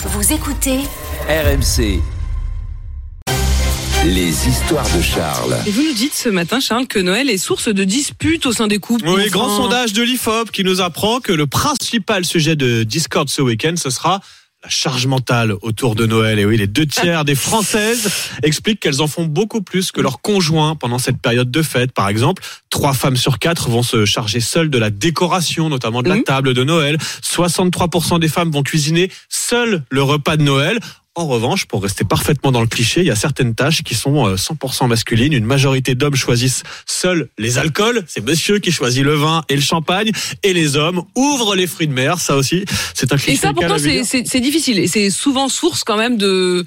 Vous écoutez RMC. Les histoires de Charles. Et vous nous dites ce matin, Charles, que Noël est source de disputes au sein des couples. Oui, Enfin, grand sondage de l'IFOP qui nous apprend que le principal sujet de Discord ce week-end, ce sera la charge mentale autour de Noël. Et oui, les deux tiers des Françaises expliquent qu'elles en font beaucoup plus que leurs conjoints pendant cette période de fête. Par exemple, trois femmes sur quatre vont se charger seules de la décoration, notamment de la Mhm. table de Noël. 63% des femmes vont cuisiner seules le repas de Noël. En revanche, pour rester parfaitement dans le cliché, il y a certaines tâches qui sont euh, 100% masculines. Une majorité d'hommes choisissent seuls les alcools. C'est monsieur qui choisit le vin et le champagne. Et les hommes ouvrent les fruits de mer. Ça aussi, c'est un cliché. Et ça, pourtant, c'est difficile. Et c'est souvent source quand même de,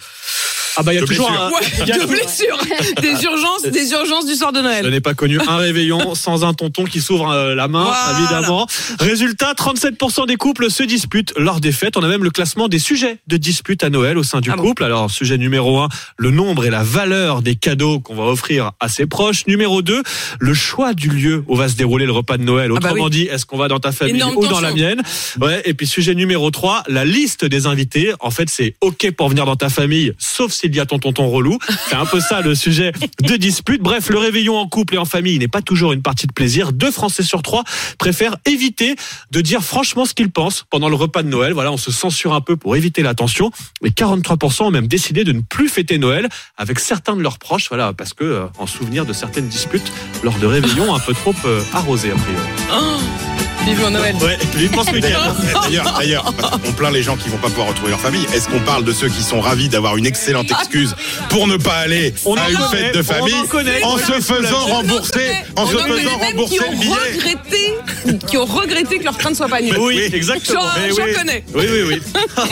Ah bah il y a de toujours blessures. un... ouais, il y a- de blessures, des urgences, des urgences du soir de Je Noël. n'ai pas connu un réveillon sans un tonton qui s'ouvre euh, la main, Voilà. évidemment. Résultat, 37% des couples se disputent lors des fêtes. On a même le classement des sujets de dispute à Noël au sein du Ah bon couple. Alors, sujet numéro 1, le nombre et la valeur des cadeaux qu'on va offrir à ses proches. Numéro 2, le choix du lieu où va se dérouler le repas de Noël. Ah bah Autrement oui. dit, est-ce qu'on va dans ta famille Énorme ou dans la mienne? Ouais. Et puis, sujet numéro 3, la liste des invités. En fait, c'est OK pour venir dans ta famille, sauf s'il y a ton tonton relou. C'est un peu ça le sujet de dispute. Bref, le réveillon en couple et en famille n'est pas toujours une partie de plaisir. Deux Français sur trois préfèrent éviter de dire franchement ce qu'ils pensent pendant le repas de Noël. Voilà, on se censure un peu pour éviter la tension. Mais 43% ont même décidé de ne plus fêter Noël avec certains de leurs proches. Voilà, parce que euh, en souvenir de certaines disputes lors de réveillons un peu trop euh, arrosés a priori. Oh, vivement Noël. Ouais, vivement ce week-end. D'ailleurs, d'ailleurs, on plaint les gens qui vont pas pouvoir retrouver leur famille. Est-ce qu'on parle de ceux qui sont ravis d'avoir une excellente excuse pour ne pas aller On à une connaît, fête de famille en connaît. en On se faisant rembourser, en se en faisant rembourser qui le ont billet regretté, qui ont regretté que leur train ne soit pas annulé. Oui, exactement. J'en oui. connais. Oui, oui, oui.